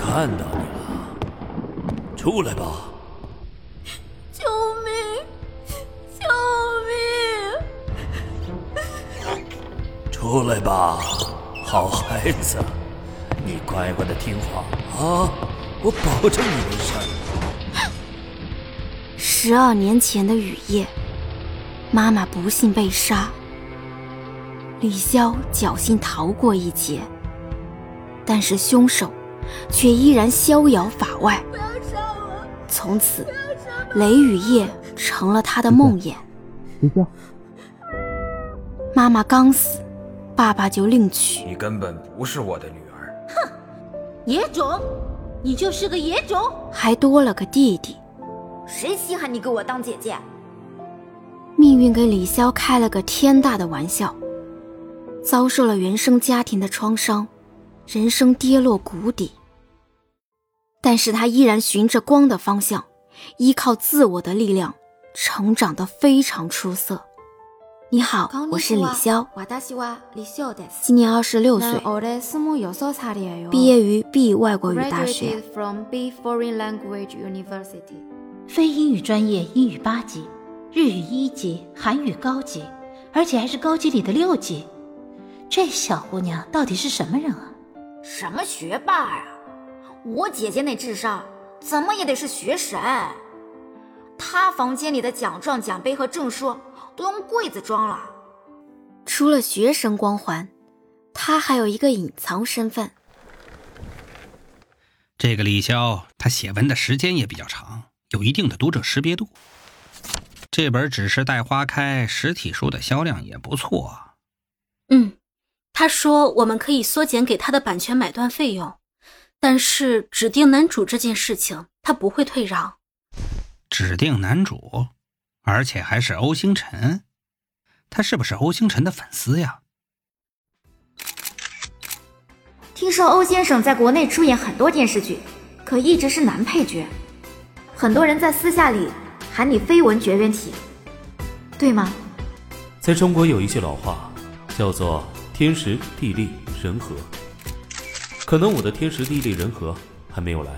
看到你了，出来吧！救命！救命！出来吧，好孩子，你乖乖的听话啊，我保证你没事。十二年前的雨夜，妈妈不幸被杀，李潇侥幸逃过一劫，但是凶手。却依然逍遥法外。从此，雷雨夜成了他的梦魇。妈妈刚死，爸爸就另娶。你根本不是我的女儿。哼，野种，你就是个野种，还多了个弟弟。谁稀罕你给我当姐姐？命运给李潇开了个天大的玩笑，遭受了原生家庭的创伤，人生跌落谷底。但是他依然循着光的方向，依靠自我的力量，成长得非常出色。你好，我是李潇，今年二十六岁，毕业于 B 外国语大学，非英语专业英语八级，日语一级，韩语高级，而且还是高级里的六级。这小姑娘到底是什么人啊？什么学霸呀？我姐姐那智商，怎么也得是学神。她房间里的奖状、奖杯和证书都用柜子装了。除了学神光环，她还有一个隐藏身份。这个李潇，他写文的时间也比较长，有一定的读者识别度。这本《只是待花开》实体书的销量也不错。嗯，他说我们可以缩减给他的版权买断费用。但是指定男主这件事情，他不会退让。指定男主，而且还是欧星辰，他是不是欧星辰的粉丝呀？听说欧先生在国内出演很多电视剧，可一直是男配角，很多人在私下里喊你绯闻绝缘体，对吗？在中国有一句老话，叫做天时地利人和。可能我的天时地利人和还没有来。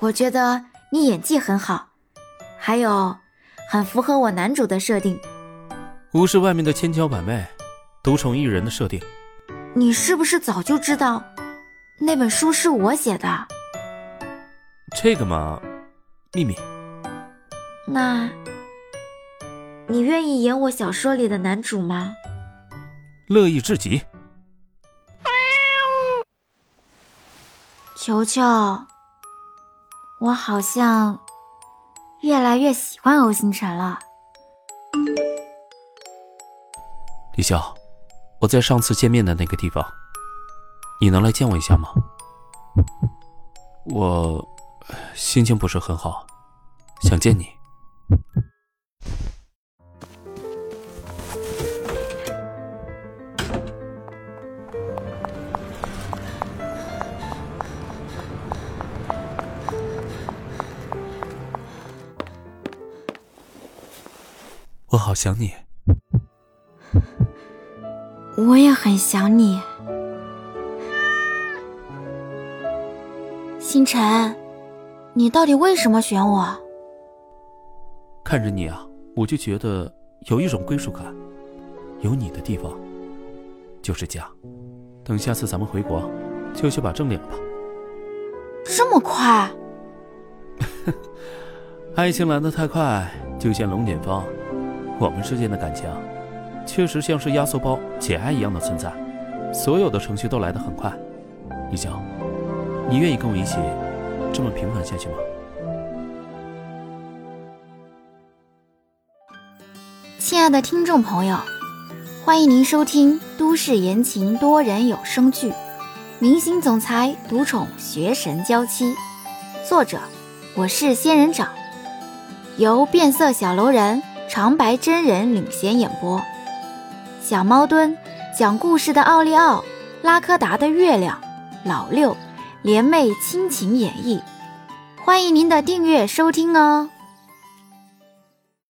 我觉得你演技很好，还有很符合我男主的设定。无视外面的千娇百媚，独宠一人的设定。你是不是早就知道那本书是我写的？这个嘛，秘密。那，你愿意演我小说里的男主吗？乐意至极。球球，我好像越来越喜欢欧星辰了。李潇，我在上次见面的那个地方，你能来见我一下吗？我心情不是很好，想见你。我好想你，我也很想你，星辰，你到底为什么选我？看着你啊，我就觉得有一种归属感，有你的地方就是家。等下次咱们回国，就去把证领了吧。这么快？爱情来得太快，就像龙卷风。我们之间的感情，确实像是压缩包解爱一样的存在，所有的程序都来得很快。李潇，你愿意跟我一起这么平凡下去吗？亲爱的听众朋友，欢迎您收听都市言情多人有声剧《明星总裁独宠学神娇妻》，作者我是仙人掌，由变色小楼人。长白真人领衔演播，小猫墩讲故事的奥利奥，拉科达的月亮，老六联袂亲情演绎，欢迎您的订阅收听哦。